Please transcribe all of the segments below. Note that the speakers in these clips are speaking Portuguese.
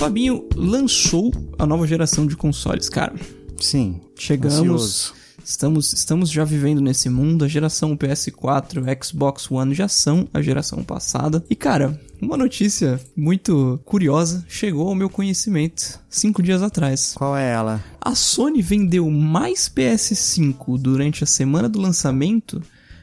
Fabinho lançou a nova geração de consoles, cara. Sim. Chegamos. ansioso. Estamos, estamos já vivendo nesse mundo. A geração PS4, Xbox One já são a geração passada. E, cara, uma notícia muito curiosa chegou ao meu conhecimento cinco dias atrás. Qual é ela? A Sony vendeu mais PS5 durante a semana do lançamento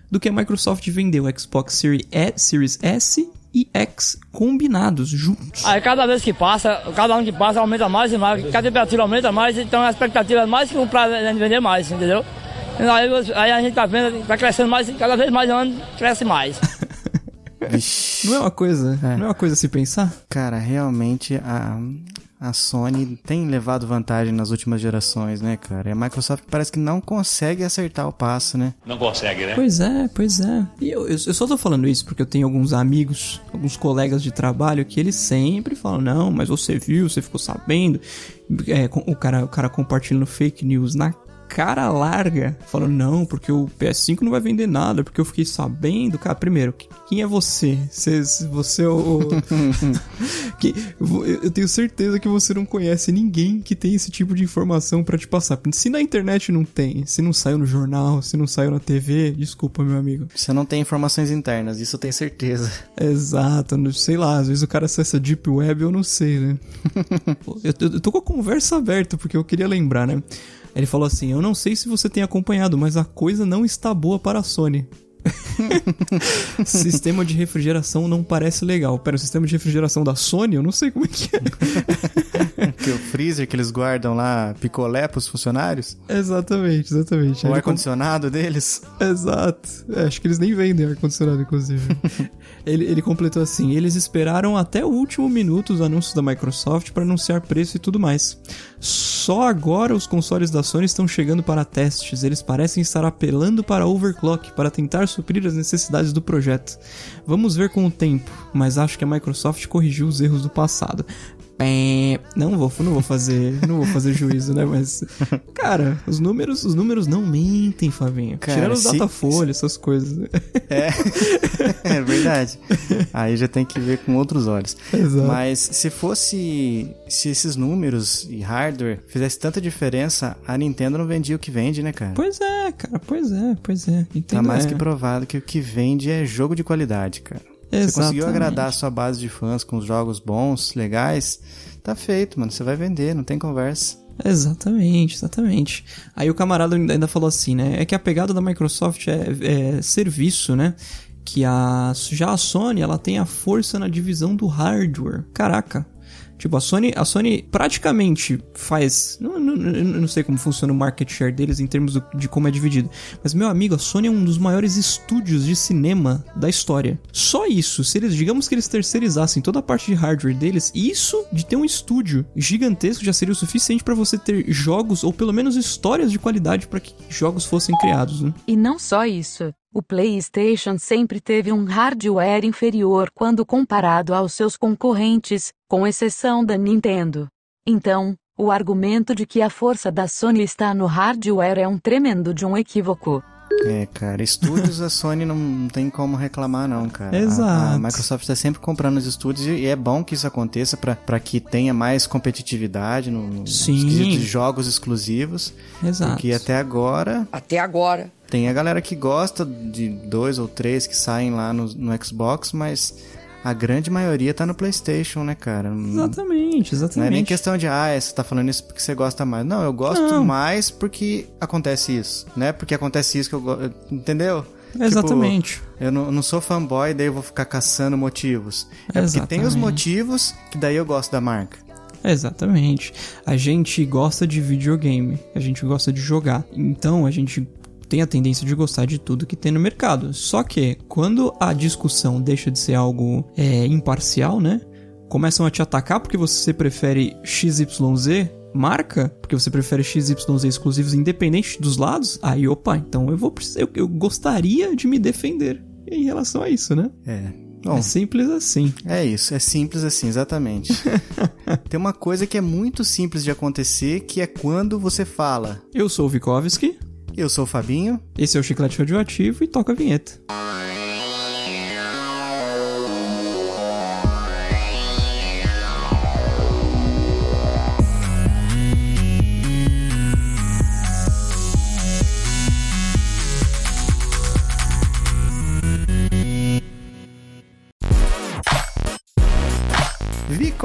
do que a Microsoft vendeu Xbox Series, e, Series S e X combinados juntos. Aí cada vez que passa, cada ano que passa aumenta mais e mais, cada temperatura aumenta mais, então a expectativa é mais que e vender mais, entendeu? Aí, aí a gente tá vendo, tá crescendo mais, cada vez mais ano cresce mais. Não é uma coisa, É. não é uma coisa a se pensar? Cara, realmente a, a Sony tem levado vantagem nas últimas gerações, né, cara? E a Microsoft parece que não consegue acertar o passo, né? Não consegue, né? Pois é, pois é. E eu, eu, eu só tô falando isso porque eu tenho alguns amigos, alguns colegas de trabalho que eles sempre falam, não, mas você viu, você ficou sabendo. É, o, cara, o cara compartilhando fake news na cara larga, falando, não, porque o PS5 não vai vender nada, porque eu fiquei sabendo. Cara, primeiro, que- quem é você? Você, você é o. que, eu tenho certeza que você não conhece ninguém que tem esse tipo de informação pra te passar. Se na internet não tem, se não saiu no jornal, se não saiu na TV, desculpa, meu amigo. Você não tem informações internas, isso eu tenho certeza. Exato, não- sei lá, às vezes o cara acessa Deep Web, eu não sei, né? Eu- eu tô com a conversa aberta, porque eu queria lembrar, né? Ele falou assim: Eu não sei se você tem acompanhado, mas a coisa não está boa para a Sony. sistema de refrigeração não parece legal. Pera, o sistema de refrigeração da Sony? Eu não sei como é que é. que o freezer que eles guardam lá, picolé pros funcionários, exatamente, exatamente. o ar-condicionado deles. Exato. É, acho que eles nem vendem ar-condicionado, inclusive. ele, ele completou assim: eles esperaram até o último minuto os anúncios da Microsoft para anunciar preço e tudo mais. Só agora os consoles da Sony estão chegando para testes. Eles parecem estar apelando para overclock para tentar suprir as necessidades do projeto. Vamos ver com o tempo, mas acho que a Microsoft corrigiu os erros do passado. Não vou, não vou fazer, não vou fazer juízo, né? Mas, cara, os números, os números não mentem, Fabinho. Cara, Tirando os se- Datafolha, essas coisas. É, é verdade. Aí já tem que ver com outros olhos. Exato. Mas se fosse. Se esses números e hardware fizesse tanta diferença, a Nintendo não vendia o que vende, né, cara? Pois é, cara, pois é, pois é. Entendo, Tá mais é. que provado que o que vende é jogo de qualidade, cara. Você conseguiu Exatamente. agradar a sua base de fãs com os jogos bons, legais, tá feito, mano. Você vai vender, não tem conversa. Exatamente, exatamente. Aí o camarada ainda ainda falou assim, né? É que a pegada da Microsoft é, é serviço, né? Que a, já a Sony, ela tem a força na divisão do hardware. Caraca. Tipo, a Sony, a Sony praticamente faz. Não, não, não sei como funciona o market share deles em termos de como é dividido. Mas, meu amigo, a Sony é um dos maiores estúdios de cinema da história. Só isso, se eles, digamos que eles terceirizassem toda a parte de hardware deles, isso de ter um estúdio gigantesco já seria o suficiente pra você ter jogos, ou pelo menos histórias de qualidade pra que jogos fossem criados, né? E não só isso, o PlayStation sempre teve um hardware inferior quando comparado aos seus concorrentes, com exceção da Nintendo. Então, o argumento de que a força da Sony está no hardware é um tremendo de um equívoco. É, cara, estúdios a Sony não, tem como reclamar, não, cara. A- A, Exato. Microsoft tá sempre comprando os estúdios e é bom que isso aconteça pra que tenha mais competitividade no, Sim. nos quesitos de jogos exclusivos. Exato. Porque até agora Até agora. Tem a galera que gosta de dois ou três que saem lá no, no Xbox, mas a grande maioria tá no PlayStation, né, cara? Exatamente, exatamente. Não é nem questão de, ah, você tá falando isso porque você gosta mais. Não, eu gosto Não. mais porque acontece isso, né? Porque acontece isso que eu gosto. Entendeu? Exatamente. Tipo, eu não, não sou fanboy, daí eu vou ficar caçando motivos. É porque tem os Exatamente. motivos que daí eu gosto da marca. Exatamente. A gente gosta de videogame, a gente gosta de jogar. Então a gente tem a tendência de gostar de tudo que tem no mercado. Só que quando a discussão deixa de ser algo é, imparcial, né? Começam a te atacar porque você prefere XYZ marca, porque você prefere XYZ exclusivos independente dos lados. Aí, opa, então eu vou precisar, eu, eu gostaria de me defender em relação a isso, né? É. Bom, É simples assim. É isso, é simples assim, exatamente. Tem uma coisa que é muito simples de acontecer, que é quando você fala: Eu sou o Vikovski, Eu sou o Fabinho. esse é o Chiclete Radioativo e toca a vinheta.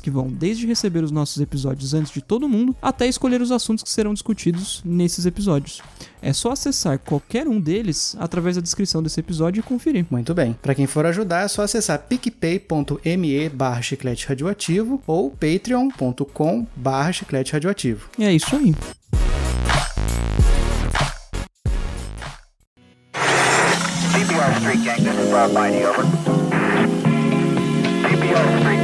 que vão desde receber os nossos episódios antes de todo mundo, até escolher os assuntos que serão discutidos nesses episódios. É só acessar qualquer um deles através da descrição desse episódio e conferir. Muito bem. Pra quem for ajudar, é só acessar picpay.me barra chiclete radioativo ou patreon.com barra chiclete radioativo. E é isso aí. CPR Street Gang, this is Rob Mighty, over. CPR Street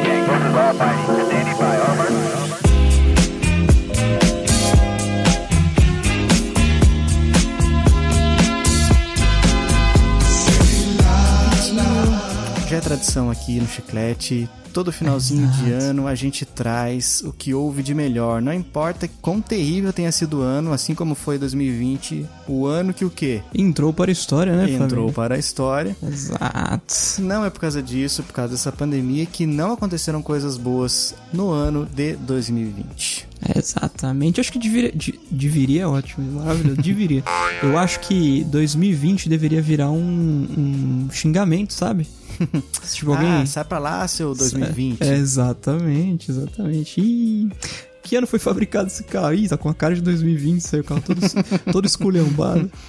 Já é tradição aqui no Chiclete, todo finalzinho de ano a gente traz o que houve de melhor. Não importa quão terrível tenha sido o ano, assim como foi 2020, o ano que o quê? Entrou para a história, né, Entrou Fabinho? para a história. Exato. Não é por causa disso, por causa dessa pandemia, que não aconteceram coisas boas no ano de 2020. Exatamente. Acho que deveria, de- deveria é ótimo, maravilhoso, deveria. Eu acho que 2020 deveria virar um, um xingamento, sabe? tipo, alguém... Ah, sai pra lá, seu 2020. É, exatamente, exatamente. Ih, que ano foi fabricado esse carro? Ih, tá com a cara de 2020, saiu o carro todo, todo esculhambado.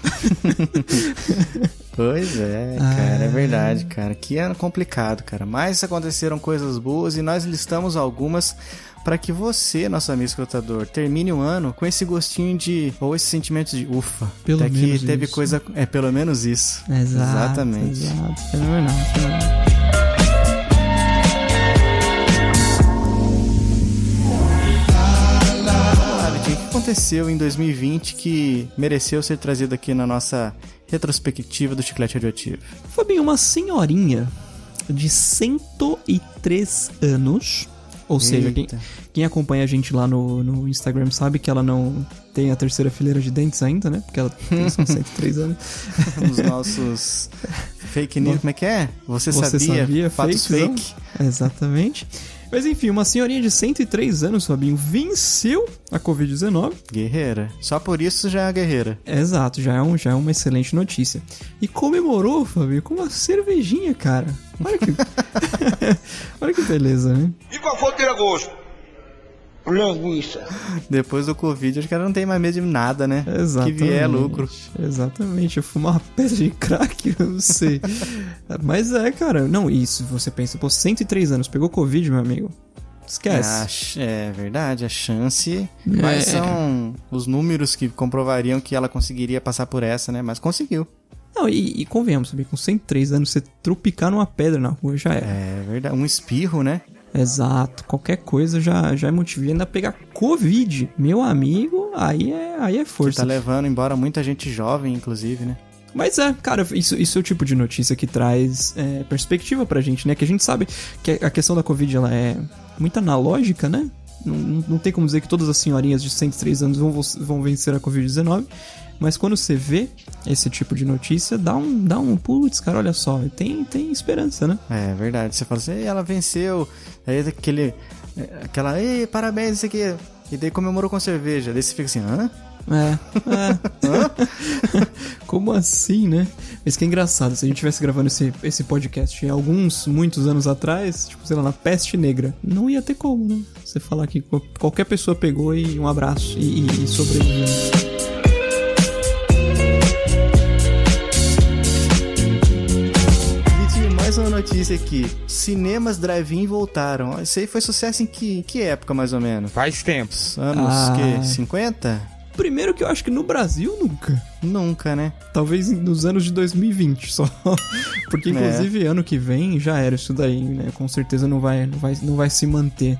Pois é, cara, é verdade, cara. Que ano complicado, cara. Mas aconteceram coisas boas e nós listamos algumas para que você, nosso amigo escutador, termine o ano com esse gostinho de ou esse sentimento de ufa. Pelo até que menos teve isso. coisa, é pelo menos isso. Exato, Exatamente. Exato, fenomenal, fenomenal. Ah, Vitinho, o que aconteceu em 2020 que mereceu ser trazido aqui na nossa retrospectiva do Chiclete Radioativo? Fabinho, uma senhorinha de 103 anos. Ou seja, quem, Eita. quem acompanha a gente lá no, no Instagram sabe que ela não tem a terceira fileira de dentes ainda, né? Porque ela tem só 103 anos. Os nossos fake news, como é que é? Você, Você sabia? sabia? Fatos Fakes, fake. Exatamente. Mas enfim, uma senhorinha de 103 anos, Fabinho, venceu a Covid-19. Guerreira. Só por isso já é a guerreira. Exato, já é, um, já é uma excelente notícia. E comemorou, Fabinho, com uma cervejinha, cara. Olha que. Olha que beleza, né? E qual foi o tira-gosto? Linguiça. Depois do Covid, acho que ela não tem mais medo de nada, né? Exatamente. Que vier é lucro. Exatamente. Eu fumar uma pedra de crack, eu não sei. Mas é, cara. Não, isso, você pensa, pô, 103 anos, pegou Covid, meu amigo. Esquece. Ah, ch- é verdade, a chance. Quais são os números que comprovariam que ela conseguiria passar por essa, né? Mas conseguiu. Não, e, e convenhamos, sabe? Com 103 anos, você trupicar numa pedra na rua já é. É verdade. Um espirro, né? Exato. Qualquer coisa já, já é motivo. Ainda pegar Covid, meu amigo, aí é, aí é Que força. tá levando embora muita gente jovem, inclusive, né? Mas é, cara, isso, isso é o tipo de notícia que traz é, perspectiva pra gente, né? Que a gente sabe que a questão da Covid ela é muito analógica, né? Não, não, não tem como dizer que todas as senhorinhas de 103 anos vão, vão vencer a Covid-19. Mas quando você vê esse tipo de notícia, dá um, dá um putz, cara, olha só, tem, tem esperança, né? É verdade. Você fala assim, "Ei, ela venceu. Aí aquele. é, Aquela, ei, parabéns, isso aqui. E daí comemorou com cerveja. Daí você fica assim, hã? É, é. Como assim, né? Mas que é engraçado, se a gente estivesse gravando esse, esse podcast em alguns, muitos anos atrás, tipo, sei lá, na peste negra, não ia ter como, né? Você falar que qual- qualquer pessoa pegou e um abraço e, e, e sobreviveu. Notícia aqui. Cinemas drive-in voltaram. Isso aí foi sucesso em que, que época, mais ou menos? Faz tempo. Anos, Ah. que? 50? Primeiro que eu acho que no Brasil nunca. Nunca, né? Talvez nos anos de 2020 só. Porque, É. inclusive, ano que vem já era isso daí, né? Com certeza não vai, não vai, não vai se manter.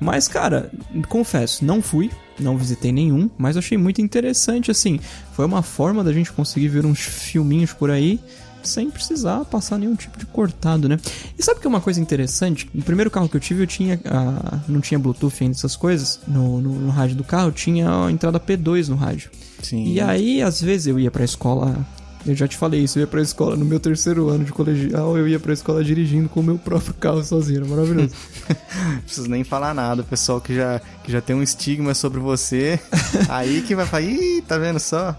Mas, cara, confesso, não fui, não visitei nenhum, mas achei muito interessante, assim. Foi uma forma da gente conseguir ver uns filminhos por aí sem precisar passar nenhum tipo de cortado, né? E sabe que é uma coisa interessante? No primeiro carro que eu tive, eu tinha. ah, não tinha Bluetooth ainda, essas coisas. No, no, no rádio do carro, tinha a entrada P2 no rádio. Sim. E aí, às vezes, eu ia pra escola. Eu já te falei isso, eu ia pra escola no meu terceiro ano de colegial, eu ia pra escola dirigindo com o meu próprio carro sozinho, era maravilhoso. Não preciso nem falar nada. O pessoal que já, que já tem um estigma sobre você. aí que vai falar, ih, tá vendo só?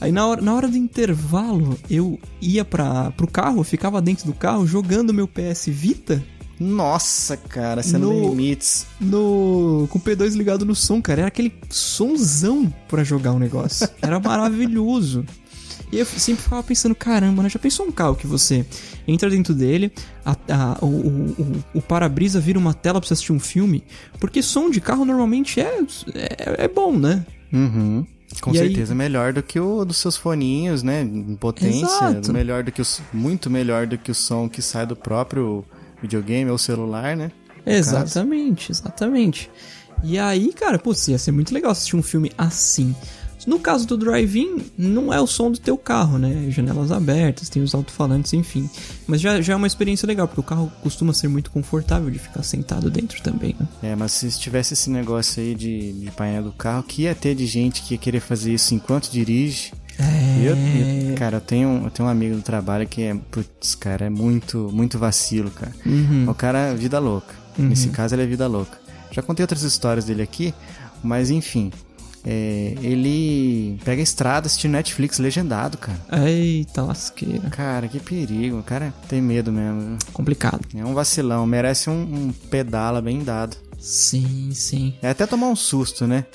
Aí na hora, na hora do intervalo, eu ia para pro carro, ficava dentro do carro jogando meu PS Vita Nossa, cara, você não No- limites. no com o P2 ligado no som, cara. Era aquele sonzão pra jogar o negócio. Era maravilhoso. E eu sempre ficava pensando, caramba, né? Já pensou um carro que você entra dentro dele, a- a- o, o- o- o para-brisa vira uma tela pra você assistir um filme? Porque som de carro normalmente é, é, é bom, né? Uhum. Com E aí- certeza melhor do que o dos seus foninhos, né? Em potência. Exato. Melhor do que os, muito melhor do que o som que sai do próprio videogame ou celular, né? Exatamente, exatamente. E aí, cara, pô, ia ser muito legal assistir um filme assim. No caso do drive-in, não é o som do teu carro, né? Janelas abertas, tem os alto-falantes, enfim. Mas já, já é uma experiência legal, porque o carro costuma ser muito confortável de ficar sentado dentro também, né? É, mas se tivesse esse negócio aí de, de painel do carro, que ia ter de gente que ia querer fazer isso enquanto dirige. É. Eu, eu- cara, eu tenho, eu tenho um amigo do trabalho que é, putz, cara, é muito, muito vacilo, cara. Uhum. O cara é vida louca. Nesse caso, ele é vida louca. Já contei outras histórias dele aqui, mas enfim. É, ele pega a estrada assistindo Netflix legendado, cara. Eita lasqueira. Cara, que perigo. O cara tem medo mesmo. Complicado. É um vacilão. Merece um, um pedala bem dado. Sim, sim. É até tomar um susto, né?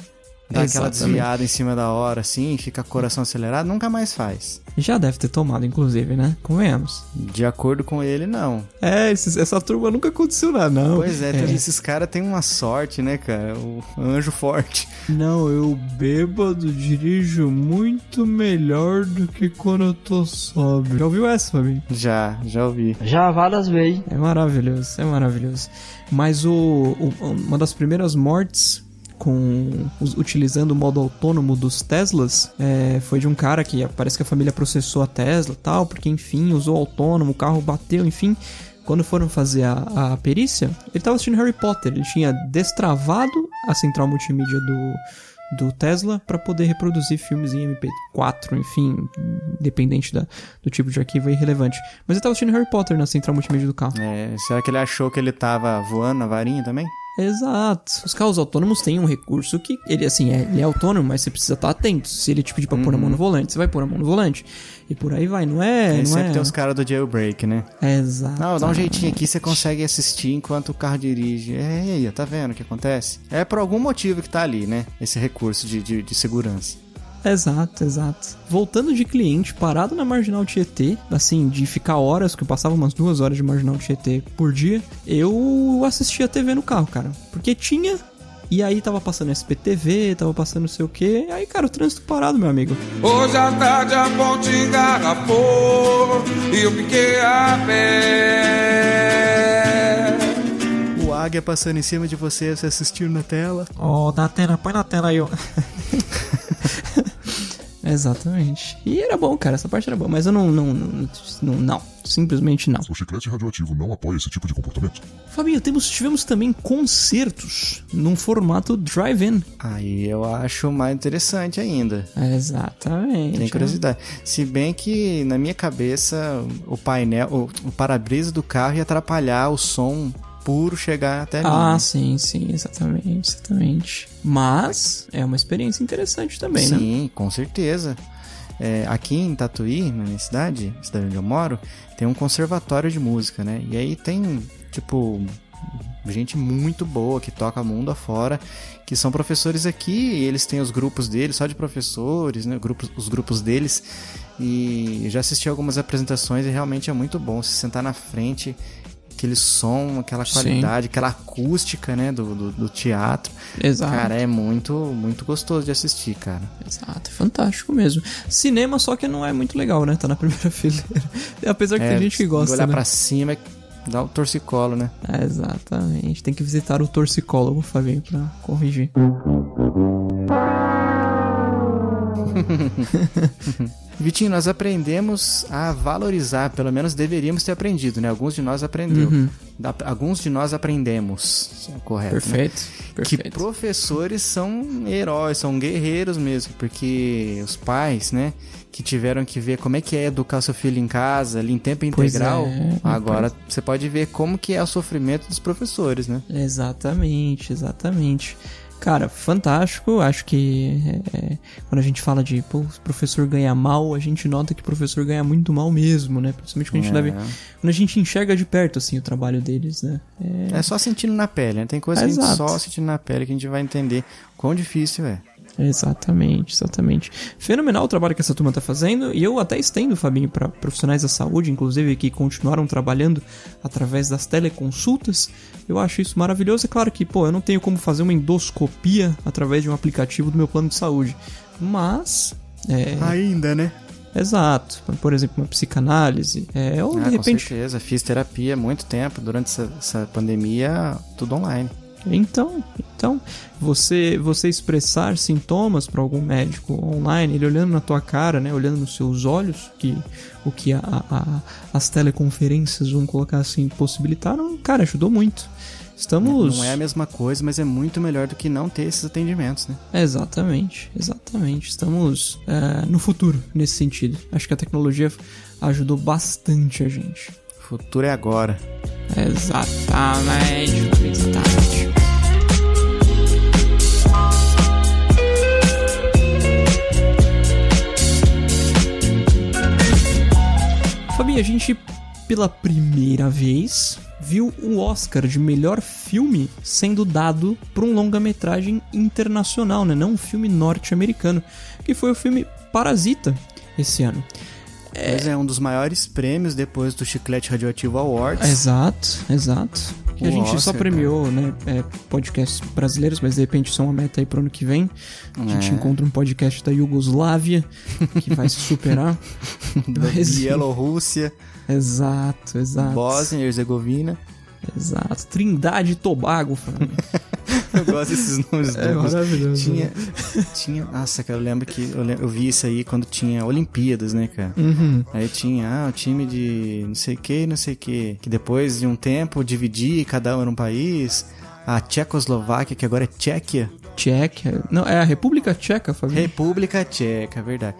Dá aquela desviada em cima da hora, assim, fica coração acelerado, nunca mais faz. Já deve ter tomado, inclusive, né? Convenhamos. De acordo com ele, não. É, esses- essa turma nunca aconteceu nada, não. Pois é, esses caras têm uma sorte, né, cara? O anjo forte. Não, eu bêbado dirijo muito melhor do que quando eu tô sóbrio. Já ouviu essa, Fabinho? Já, já ouvi. Já várias vezes. É maravilhoso, é maravilhoso. Mas o, o- uma das primeiras mortes com utilizando o modo autônomo dos Teslas é, foi de um cara que parece que a família processou a Tesla tal, porque enfim, usou autônomo, o carro bateu, enfim. Quando foram fazer a, a perícia, ele tava assistindo Harry Potter, ele tinha destravado a central multimídia do, do Tesla para poder reproduzir filmes em MP4, enfim, independente da, do tipo de arquivo é irrelevante. Mas ele tava assistindo Harry Potter na central multimídia do carro. É, será que ele achou que ele tava voando na varinha também? Exato. Os carros autônomos têm um recurso que ele assim é, ele é autônomo, mas você precisa estar atento. Se ele te pedir pra pôr a mão no volante, você vai pôr a mão no volante. E por aí vai, não é? Aí não sempre é. tem os caras do jailbreak, né? Exato. Não, dá um jeitinho aqui, você consegue assistir enquanto o carro dirige. É, tá vendo o que acontece? É por algum motivo que tá ali, né? Esse recurso de, de, de segurança. Exato, exato. Voltando de cliente, parado na Marginal Tietê, assim, de ficar horas, que eu passava umas duas horas de Marginal Tietê por dia, eu assistia TV no carro, cara. Porque tinha, e aí tava passando SPTV, tava passando não sei o que, aí, cara, o trânsito parado, meu amigo. Hoje à tarde a ponte engarrafou e eu fiquei a pé. O águia passando em cima de você, você assistindo na tela. Ó, na tela, põe na tela aí, ó. Exatamente. E era bom, cara, essa parte era boa, mas eu não, não, não, não, não, simplesmente não. O chiclete radioativo não apoia esse tipo de comportamento. Fabinho, temos, tivemos também concertos num formato drive-in. Aí eu acho mais interessante ainda. Exatamente. Tem curiosidade. Se bem que na minha cabeça o painel, o, o para-brisa do carro ia atrapalhar o som puro chegar até ali. Ah, né? sim, sim, exatamente, exatamente. Mas é uma experiência interessante também, né? Sim, com certeza. É, aqui em Tatuí, na minha cidade, cidade onde eu moro, tem um conservatório de música, né? E aí tem, tipo, gente muito boa que toca mundo afora, que são professores aqui, e eles têm os grupos deles, só de professores, né? Grupos, os grupos deles. E já assisti algumas apresentações e realmente é muito bom se sentar na frente, aquele som, aquela Sim. qualidade, aquela acústica, né, do, do, do teatro. Exato. Cara, é muito, muito gostoso de assistir, cara. Exato, é fantástico mesmo. Cinema só que não é muito legal, né? Tá na primeira fileira. Apesar que É, tem gente que gosta, Olhar né? pra cima, dá o torcicolo, né? É, exatamente. Tem que visitar o torcicólogo, Fabinho, pra corrigir. Vitinho, nós aprendemos a valorizar, pelo menos deveríamos ter aprendido, né? Alguns de nós aprendeu. Uhum. Da- alguns de nós aprendemos, é correto, né? Perfeito. Que Perfeito. professores são heróis, são guerreiros mesmo, porque os pais, né, que tiveram que ver como é que é educar seu filho em casa, ali em tempo integral, é, agora você pode ver como que é o sofrimento dos professores, né? Exatamente, exatamente. Cara, fantástico. Acho que é, é, quando a gente fala de pô, o professor ganha mal, a gente nota que o professor ganha muito mal mesmo, né? Principalmente quando a gente, É. deve, quando a gente enxerga de perto assim o trabalho deles, né? É, É só sentindo na pele, né? Tem coisa que a gente só sentindo na pele que a gente vai entender quão difícil é. Exatamente, exatamente. Fenomenal o trabalho que essa turma tá fazendo e eu até estendo, Fabinho, para profissionais da saúde, inclusive que continuaram trabalhando através das teleconsultas. Eu acho isso maravilhoso. É claro que, pô, eu não tenho como fazer uma endoscopia através de um aplicativo do meu plano de saúde, mas é, Ainda, né? exato. Por exemplo, uma psicanálise, é, ou Ah, de com repente certeza. Fiz terapia há muito tempo. Durante essa, essa pandemia, tudo online. Então, então você você expressar sintomas para algum médico online, ele olhando na tua cara, né, olhando nos seus olhos, que o que a, a- as teleconferências vão colocar assim possibilitaram, cara, ajudou muito. Estamos Não é a mesma coisa, mas é muito melhor do que não ter esses atendimentos, né? Exatamente, exatamente. Estamos é, no futuro nesse sentido. Acho que a tecnologia ajudou bastante a gente. O futuro é agora. Exatamente, exatamente. Fabi, a gente pela primeira vez viu o Oscar de melhor filme sendo dado para um longa-metragem internacional, né? não um filme norte-americano, que foi o filme Parasita esse ano. Pois é, um dos maiores prêmios depois do Chiclete Radioativo Awards. Exato, exato. Que a gente só Oscar, premiou, né, é, podcasts brasileiros, mas de repente isso é uma meta aí pro ano que vem. A gente É. encontra um podcast da Iugoslávia que vai se superar. da Mas- Bielorrússia, Exato, exato. Bósnia e Herzegovina. Exato. Trindade e Tobago, Fábio. Eu gosto desses nomes É duplos. maravilhoso. Tinha, tinha. Nossa, cara, eu lembro que eu, eu vi isso aí quando tinha Olimpíadas, né, cara? Uhum. Aí tinha, ah, o time de não sei o que, não sei o que. Que depois de um tempo dividir, cada um era um país. A Tchecoslováquia, que agora é Tchequia. Tchequia. Não, é a República Tcheca, Fábio. República Tcheca, é verdade.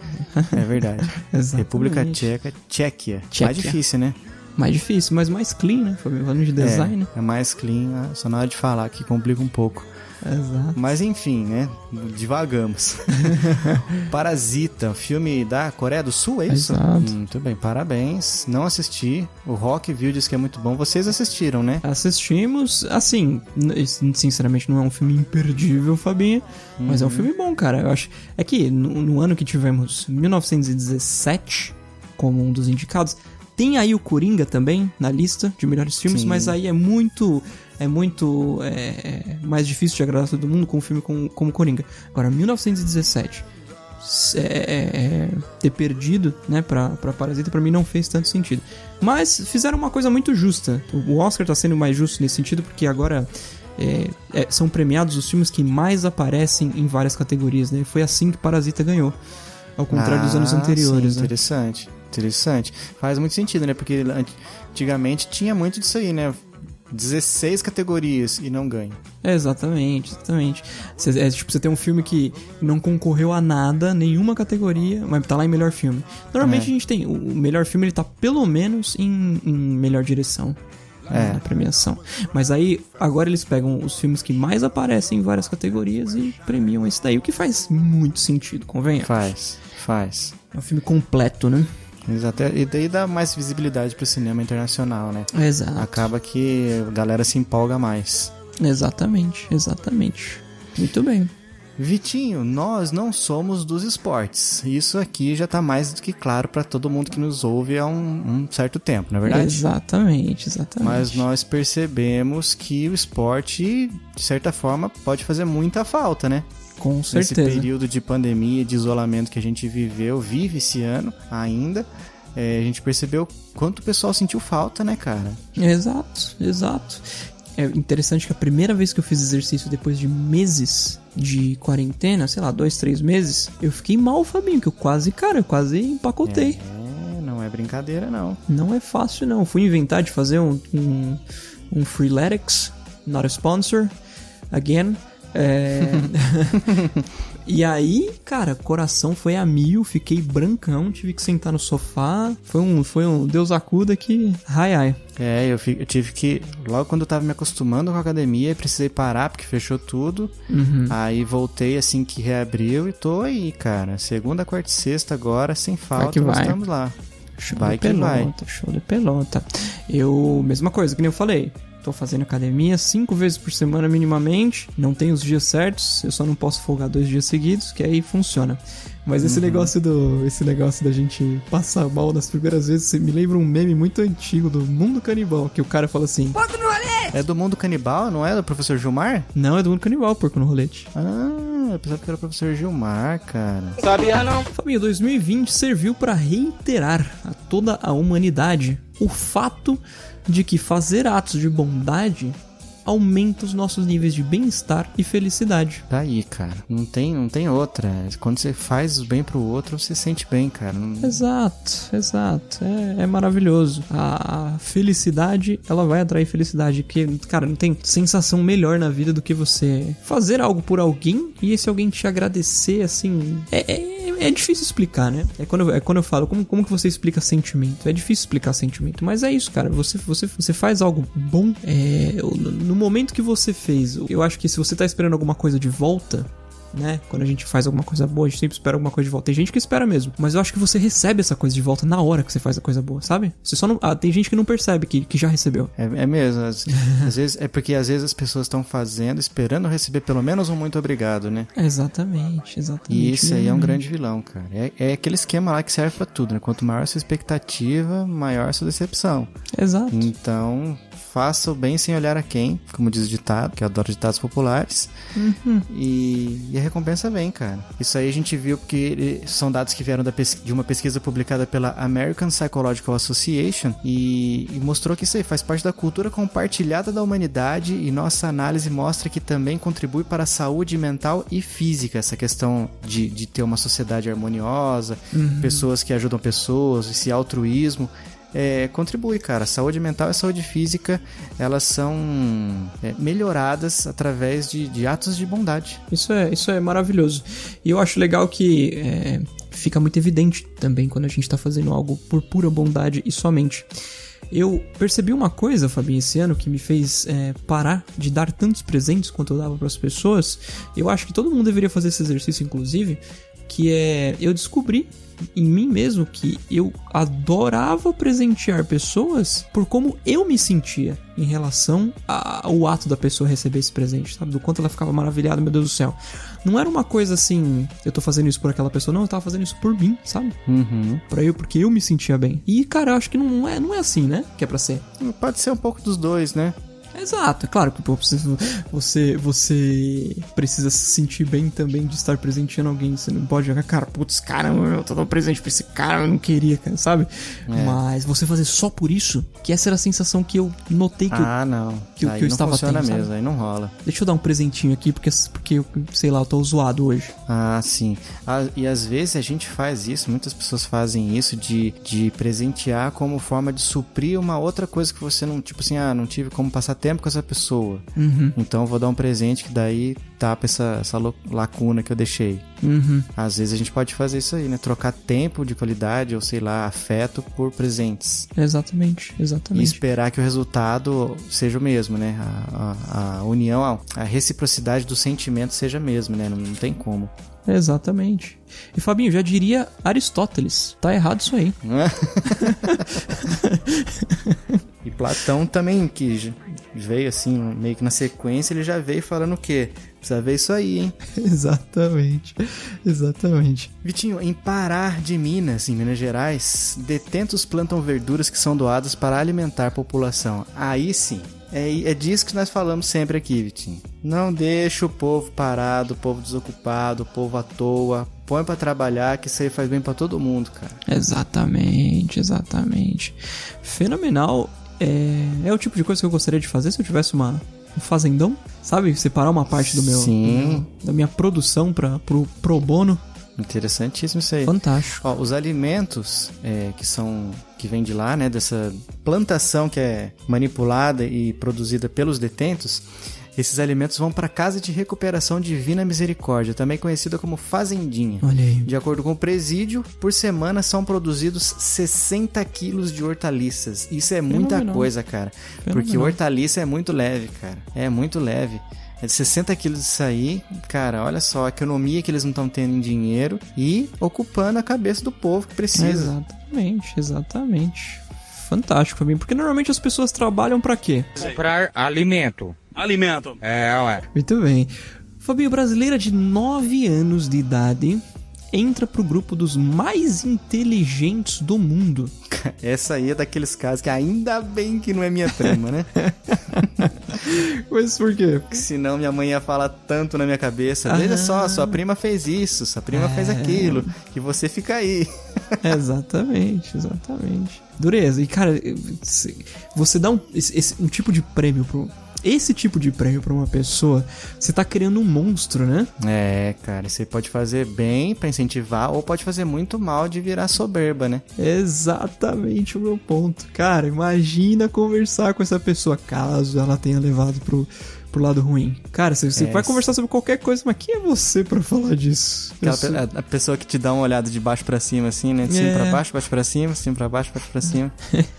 É verdade. República Tcheca, Tchequia. Tchequia. Mais difícil, né? Mais difícil, mas mais clean, né, Fábio? Falando de design, né? É, é mais clean, ah, só na hora de falar que complica um pouco. Exato. Mas enfim, né? Divagamos. Parasita, filme da Coreia do Sul, é isso? Exato. Muito bem, parabéns. Não assisti. O Rock viu, disse que é muito bom. Vocês assistiram, né? Assistimos, assim, sinceramente não é um filme imperdível, Fabinho, mas é um filme bom, cara. Eu acho. É que no, no ano que tivemos 1917 como um dos indicados, tem aí o Coringa também na lista de melhores filmes, Sim. mas aí é muito. É muito é, mais difícil de agradar todo mundo com um filme como, como Coringa. Agora, 1917. é, é, é, ter perdido, né, pra, pra Parasita, pra mim não fez tanto sentido. Mas fizeram uma coisa muito justa. O Oscar tá sendo mais justo nesse sentido, porque agora é, é, são premiados os filmes que mais aparecem em várias categorias, né? Foi assim que Parasita ganhou. Ao contrário dos anos Ah, anteriores, sim, né? Interessante, interessante. Faz muito sentido, né? Porque antigamente tinha muito disso aí, né? 16 categorias e não ganha. É, exatamente, exatamente. Cê, é, tipo, você tem um filme que não concorreu a nada, nenhuma categoria, mas tá lá em melhor filme. Normalmente É. a gente tem. O o melhor filme ele tá pelo menos em, em melhor direção. É. Na premiação. Mas aí, agora eles pegam os filmes que mais aparecem em várias categorias e premiam esse daí, o que faz muito sentido, convenha. Faz, faz. É um filme completo, né? Exato. E daí dá mais visibilidade pro cinema internacional, né? Exato. Acaba que a galera se empolga mais. Exatamente, exatamente. Muito bem. Vitinho, nós não somos dos esportes. Isso aqui já tá mais do que claro para todo mundo que nos ouve há um, um certo tempo, não é verdade? Exatamente, exatamente. Mas nós percebemos que o esporte, de certa forma, pode fazer muita falta, né? Com Nesse certeza. período de pandemia, de isolamento que a gente viveu, vive esse ano ainda, é, a gente percebeu quanto o pessoal sentiu falta, né, cara? Exato, exato. É interessante que a primeira vez que eu fiz exercício depois de meses de quarentena, sei lá, dois, três meses, eu fiquei mal, Fabinho, que eu quase, cara, eu quase empacotei. É, não é brincadeira, não. Não é fácil, não. Fui inventar de fazer um, um, um Freeletics, not a sponsor, again. É... e aí, cara, coração foi a mil, fiquei brancão, tive que sentar no sofá. Foi um, foi um Deus acuda que. Ai, ai. É, eu, fi- eu tive que. Logo quando eu tava me acostumando com a academia, precisei parar porque fechou tudo. Uhum. Aí voltei assim que reabriu e tô aí, cara. Segunda, quarta e sexta agora, sem falta, que nós vai. estamos lá. Show Vai de que vai. pelota, show de pelota. Eu, mesma coisa, que nem eu falei. Tô fazendo academia cinco vezes por semana minimamente. Não tem os dias certos. Eu só não posso folgar dois dias seguidos, que aí funciona. Mas esse negócio do. Esse negócio da gente passar mal nas primeiras vezes, me lembra um meme muito antigo do mundo canibal, que o cara fala assim. É do mundo canibal, não é? Do professor Gilmar? Não, é do mundo canibal, porco no rolete. Ah, eu pensava que era o professor Gilmar, cara. Fabinho, 2020 serviu para reiterar a toda a humanidade o fato de que fazer atos de bondade aumenta os nossos níveis de bem-estar e felicidade. Tá aí, cara. Não tem, não tem outra. Quando você faz o bem pro outro, você se sente bem, cara. Não- Exato, exato. É, é maravilhoso. A, a felicidade, ela vai atrair felicidade. Porque, cara, não tem sensação melhor na vida do que você fazer algo por alguém e esse alguém te agradecer, assim. É, é, é difícil explicar, né? É quando, eu- é quando eu falo, como, como que você explica sentimento? É difícil explicar sentimento, mas é isso, cara. Você, você, você faz algo bom. É, no momento que você fez, eu acho que se você tá esperando alguma coisa de volta, né? Quando a gente faz alguma coisa boa, a gente sempre espera alguma coisa de volta. Tem gente que espera mesmo, mas eu acho que você recebe essa coisa de volta na hora que você faz a coisa boa, sabe? Você só não. Ah, tem gente que não percebe que, que já recebeu. É, é mesmo. Às, às vezes, é porque às vezes as pessoas estão fazendo, esperando receber pelo menos um muito obrigado, né? Exatamente, exatamente. E esse aí é um Hum. grande vilão, cara. É, é aquele esquema lá que serve pra tudo, né? Quanto maior a sua expectativa, maior a sua decepção. Exato. Então, faça o bem sem olhar a quem, como diz o ditado, que eu adoro ditados populares. Uhum. E, e a recompensa vem, cara. Isso aí a gente viu porque são dados que vieram de uma pesquisa publicada pela American Psychological Association e, e mostrou que isso aí faz parte da cultura compartilhada da humanidade e nossa análise mostra que também contribui para a saúde mental e física, essa questão de, de ter uma sociedade harmoniosa, pessoas que ajudam pessoas, esse altruísmo. É, contribui, cara. Saúde mental e saúde física, elas são é, melhoradas através de, de atos de bondade. Isso é, isso é maravilhoso. E eu acho legal que é, fica muito evidente também quando a gente tá fazendo algo por pura bondade e somente. Eu percebi uma coisa, Fabinho, esse ano que me fez é, parar de dar tantos presentes quanto eu dava para as pessoas. Eu acho que todo mundo deveria fazer esse exercício, inclusive, que é eu descobri em mim mesmo que eu adorava presentear pessoas por como eu me sentia em relação ao ato da pessoa receber esse presente, sabe? Do quanto ela ficava maravilhada, meu Deus do céu. Não era uma coisa assim, eu tô fazendo isso por aquela pessoa, não, eu tava fazendo isso por mim, sabe? Uhum. Pra eu, porque eu me sentia bem. E, cara, eu acho que não é, não é assim, né? Que é pra ser. Pode ser um pouco dos dois, né? Exato, é claro que você, você, precisa se sentir bem também de estar presenteando alguém. Você não pode jogar, cara, putz, cara, eu tô dando presente pra esse cara, eu não queria, cara, sabe? Mas você fazer só por isso, que essa era a sensação que eu notei que eu. ah, não. que eu- aí que eu não estava funciona tendo, sabe? mesmo, aí não rola. Deixa eu dar um presentinho aqui, porque, porque eu, sei lá, eu tô zoado hoje. Ah, sim. Ah, e às vezes a gente faz isso, muitas pessoas fazem isso de, de presentear como forma de suprir uma outra coisa que você não, tipo assim, ah, não tive como passar tempo com essa pessoa. Uhum, Então eu vou dar um presente que daí tapa essa, essa lacuna que eu deixei. uhum. Às vezes a gente pode fazer isso aí, né? Trocar tempo de qualidade ou sei lá, afeto por presentes. Exatamente, E exatamente. esperar que o resultado seja o mesmo, né? A, a- a união, a, a reciprocidade do sentimento seja a mesma, né? Não, não tem como. Exatamente. E Fabinho, já diria Aristóteles. Tá errado isso aí. E Platão também, que veio assim, meio que na sequência, ele já veio falando o quê? Precisa ver isso aí, hein? Exatamente. Exatamente. Vitinho, em Pará de Minas, em Minas Gerais, detentos plantam verduras que são doadas para alimentar a população. Aí sim, é, é disso que nós falamos sempre aqui, Vitinho. Não deixa o povo parado, o povo desocupado, o povo à toa. Põe pra trabalhar, que isso aí faz bem pra todo mundo, cara. Exatamente, exatamente. Fenomenal. É, é o tipo de coisa que eu gostaria de fazer se eu tivesse uma, um fazendão, sabe? Separar uma parte do meu, Sim. da minha produção para pro pro bono. Interessantíssimo isso aí. Fantástico. Ó, os alimentos é, que são que vem de lá, né, dessa plantação que é manipulada e produzida pelos detentos, esses alimentos vão para a Casa de Recuperação Divina Misericórdia, também conhecida como fazendinha. Olha aí. De acordo com o presídio, por semana são produzidos 60 quilos de hortaliças. Isso é muita Fenomenal. coisa, cara. Porque Fenomenal. hortaliça é muito leve, cara. É muito leve. É de 60 quilos disso aí, cara, olha só, a economia que eles não estão tendo em dinheiro e ocupando a cabeça do povo que precisa. Exatamente, exatamente. Fantástico, Fabinho. Porque normalmente as pessoas trabalham pra quê? Comprar alimento. Alimento. É, ué. Muito bem. Fabinho, brasileira de 9 anos de idade, entra pro grupo dos mais inteligentes do mundo. Essa aí é daqueles casos que ainda bem que não é minha prima, né? Mas por quê? Porque senão minha mãe ia falar tanto na minha cabeça. Veja Ah. só, sua prima fez isso, sua prima fez aquilo, que você fica aí. exatamente, exatamente. Dureza. E, cara, você dá um, esse- um tipo de prêmio pro. Esse tipo de prêmio pra uma pessoa, você tá criando um monstro, né? É, cara, você pode fazer bem pra incentivar ou pode fazer muito mal de virar soberba, né? Exatamente o meu ponto. Cara, imagina conversar com essa pessoa caso ela tenha levado pro, pro lado ruim. Cara, você, você É, vai conversar sobre qualquer coisa, mas quem é você pra falar disso? Sou- a, pessoa que te dá uma olhada de baixo pra cima, assim, né? De cima É. pra baixo, baixo pra cima, cima pra baixo, baixo pra cima.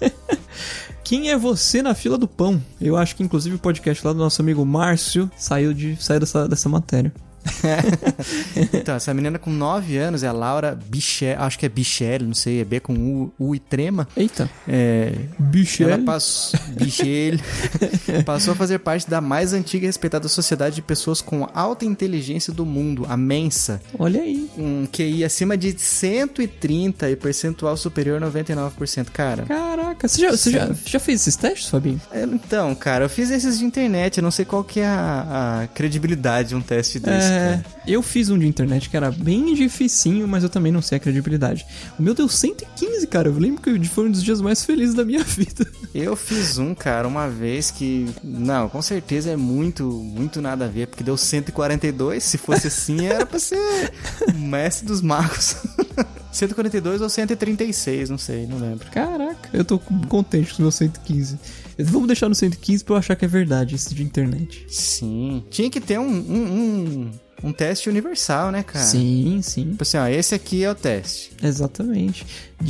Quem é você na fila do pão? Eu acho que inclusive o podcast lá do nosso amigo Márcio saiu de saiu dessa, dessa matéria. Então, essa menina com 9 anos é a Laura Bichel, acho que é Bichel, não sei, é B com U, U e trema. Eita, É, bicho. Ela passou, Bichel, passou a fazer parte da mais antiga e respeitada sociedade de pessoas com alta inteligência do mundo, a Mensa. Olha aí. Um QI acima de 130 e percentual superior a 99%. Cara, Caraca, você já, você já, já fez esses testes, Fabinho? é, então, cara, eu fiz esses de internet, eu não sei qual que é a, a credibilidade de um teste desse, É, cara. eu fiz um de internet que era bem dificinho, mas eu também não sei a credibilidade. O meu deu 115, cara. Eu lembro que foi um dos dias mais felizes da minha vida. Eu fiz um, cara, uma vez que. Não, com certeza é muito, muito nada a ver, porque deu 142. Se fosse assim, era pra ser o mestre dos magos. 142 ou 136, não sei, não lembro. Caraca, eu tô contente com os meus 115. Vamos deixar no 115 pra eu achar que é verdade esse de internet. Sim. Tinha que ter um, um, um, um teste universal, né, cara? Sim, sim. Tipo assim, ó, esse aqui é o teste. Exatamente.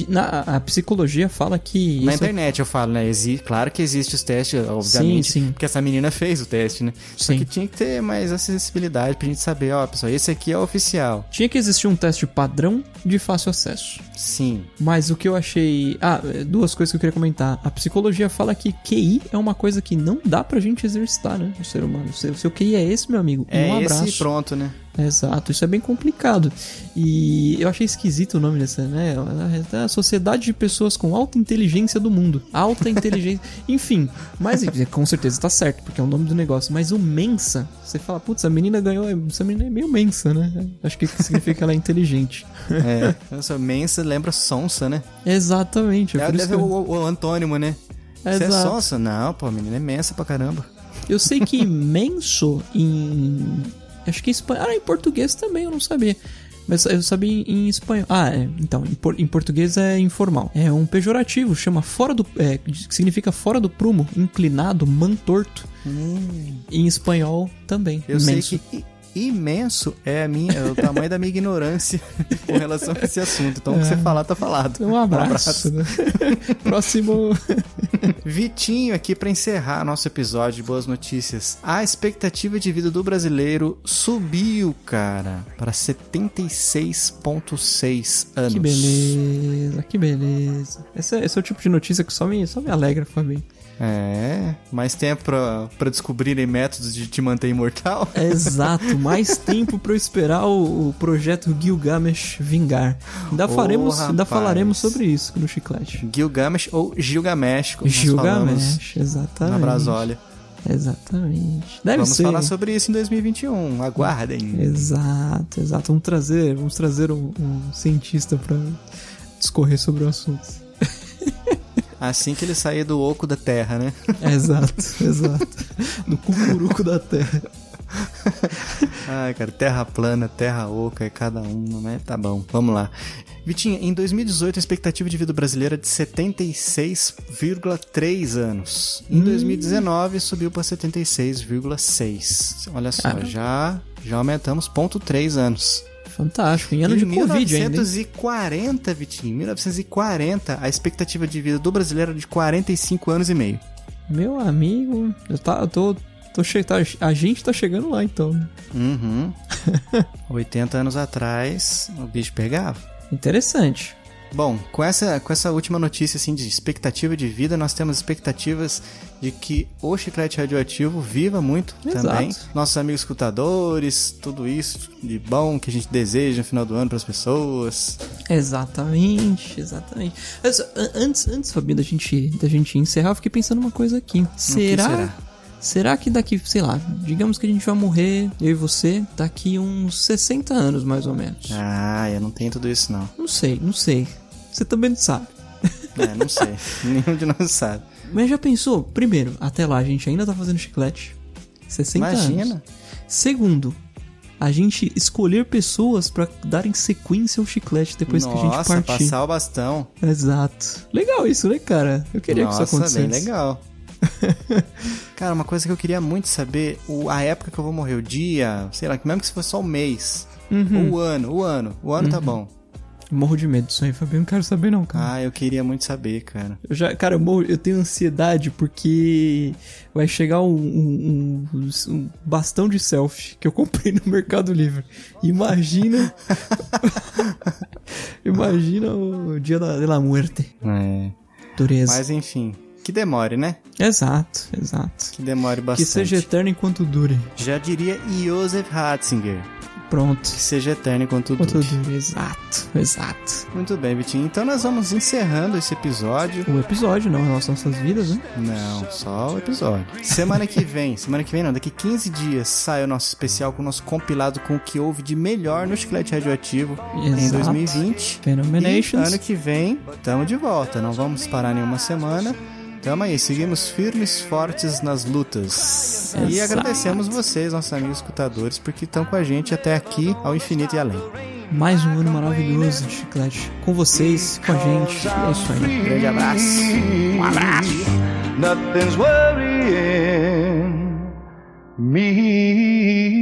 Na, a psicologia fala que. Na é- internet eu falo, né? Exi claro que existe os testes, obviamente. Sim, sim. Porque essa menina fez o teste, né? Só Sim. que tinha que ter mais acessibilidade pra gente saber, ó, pessoal, esse aqui é o oficial. Tinha que existir um teste padrão de fácil acesso. Sim. Mas o que eu achei. Ah, duas coisas que eu queria comentar. A psicologia fala que QI é uma coisa que não dá pra gente exercitar, né? O ser humano. O seu, QI é esse, meu amigo. É um esse abraço. e pronto, né? Exato, isso é bem complicado. E eu achei esquisito o nome dessa, né? É a Sociedade de Pessoas com Alta Inteligência do Mundo. Alta Inteligência. Enfim, mas com certeza tá certo, porque é o nome do negócio. Mas o Mensa, você fala, putz, a menina ganhou. Essa menina é meio mensa, né? Acho que significa que ela é inteligente. É. Essa mensa lembra sonsa, né? Exatamente. É É, deve que o, o antônimo, né? Você é Exato. sonsa? Não, pô, a menina é mensa pra caramba. eu sei que menso em. Acho que em espanhol. Ah, em português também, eu não sabia. Mas eu sabia em, espanhol. Ah, é. Então, em, por- em português é informal. É um pejorativo, chama fora do. É, significa fora do prumo, inclinado, mantorto. Em espanhol também. Hum. Eu imenso. sei que imenso é, a minha, é o tamanho da minha ignorância com relação a esse assunto. Então, o que você falar, tá falado. Um abraço. né? Próximo. Vitinho aqui pra encerrar nosso episódio de Boas Notícias. A expectativa de vida do brasileiro subiu, cara, para 76,6 anos. Que beleza, que beleza. Esse é, esse é o tipo de notícia que só me, só me alegra, Fabinho. É, mais tempo pra, pra descobrirem métodos de te manter imortal? É exato, mais tempo pra eu esperar o, o projeto Gilgamesh vingar. Ainda, Ô, faremos, ainda falaremos sobre isso no Chiclete. Gilgamesh ou Gilgamesh, como Gilgamesh, exatamente. na Brasólia. Exatamente. Deve Vamos ser. falar sobre isso em 2021, aguardem. Exato, exato. Vamos trazer, vamos trazer um, um cientista pra discorrer sobre o assunto. Assim que ele sair do oco da terra, né? exato, exato. Do cucuruco da terra. Ai, cara, terra plana, terra oca, é cada um, né? Tá bom, vamos lá. Vitinho, em 2018 a expectativa de vida brasileira é de 76,3 anos. Em 2019 subiu para 76,6. Olha só, Ah. já já aumentamos ponto 3 anos. Fantástico. Em ano em de Covid ainda. hein? 1940, Vitinho, 1940, a expectativa de vida do brasileiro era de 45 anos e meio. Meu amigo, eu, tá, eu tô. tô che tá- a gente tá chegando lá então. Uhum. 80 anos atrás, o bicho pegava. Interessante. Bom, com essa, com essa última notícia assim, de expectativa de vida, nós temos expectativas de que o chiclete radioativo viva muito Exato. também. Nossos amigos escutadores, tudo isso de bom que a gente deseja no final do ano para as pessoas. Exatamente, exatamente. Mas, an- antes, antes, Fabinho, da gente, da gente encerrar, eu fiquei pensando uma coisa aqui. Será, será? Será? que daqui, sei lá, digamos que a gente vai morrer, eu e você, daqui uns 60 anos, mais ou menos. Ah, eu não tenho tudo isso não. Não sei, não sei. Você também não sabe. É, não sei. Nenhum de nós sabe. Mas já pensou? Primeiro, até lá a gente ainda tá fazendo chiclete. 60 Imagina. anos. Segundo, a gente escolher pessoas pra darem sequência ao chiclete depois que a gente Nossa, partir. passar o bastão. Exato. Legal isso, né, cara? Eu queria que Nossa, isso acontecesse. bem legal. Cara, uma coisa que eu queria muito saber, o, a época que eu vou morrer, o dia, sei lá, mesmo que se fosse só o mês, Uhum. o ano, o ano, o ano tá bom. Morro de medo disso aí, Fabinho. Não quero saber, não, cara. Ah, eu queria muito saber, cara. Eu já, cara, eu, morro, eu tenho ansiedade porque vai chegar um, um- um- um bastão de selfie que eu comprei no Mercado Livre. Imagina. Imagina o dia da, da muerte. É. Dureza. Mas enfim, que demore, né? Exato, exato. Que demore Que bastante. seja eterno enquanto dure. Já diria Joseph Ratzinger, Pronto. que seja eterno enquanto Enquanto dure. dure, exato, exato. Muito bem, Vitinho. Então nós vamos encerrando esse episódio. O episódio, não, as nossas vidas, né? Não, só o episódio. Semana que vem, semana que vem não, daqui 15 dias sai o nosso especial com o nosso compilado com o que houve de melhor no Chiclete Radioativo em Exato. 2020. Phenomenations. E ano que vem, tamo de volta. Não vamos parar nenhuma semana. Tamo aí, seguimos firmes, fortes nas lutas. E Exato. agradecemos vocês, nossos amigos escutadores, porque estão com a gente até aqui, ao infinito e além. Mais um ano maravilhoso de chiclete. Com vocês, com a gente. É isso aí. Grande abraço. Um abraço. Nothing's worrying me.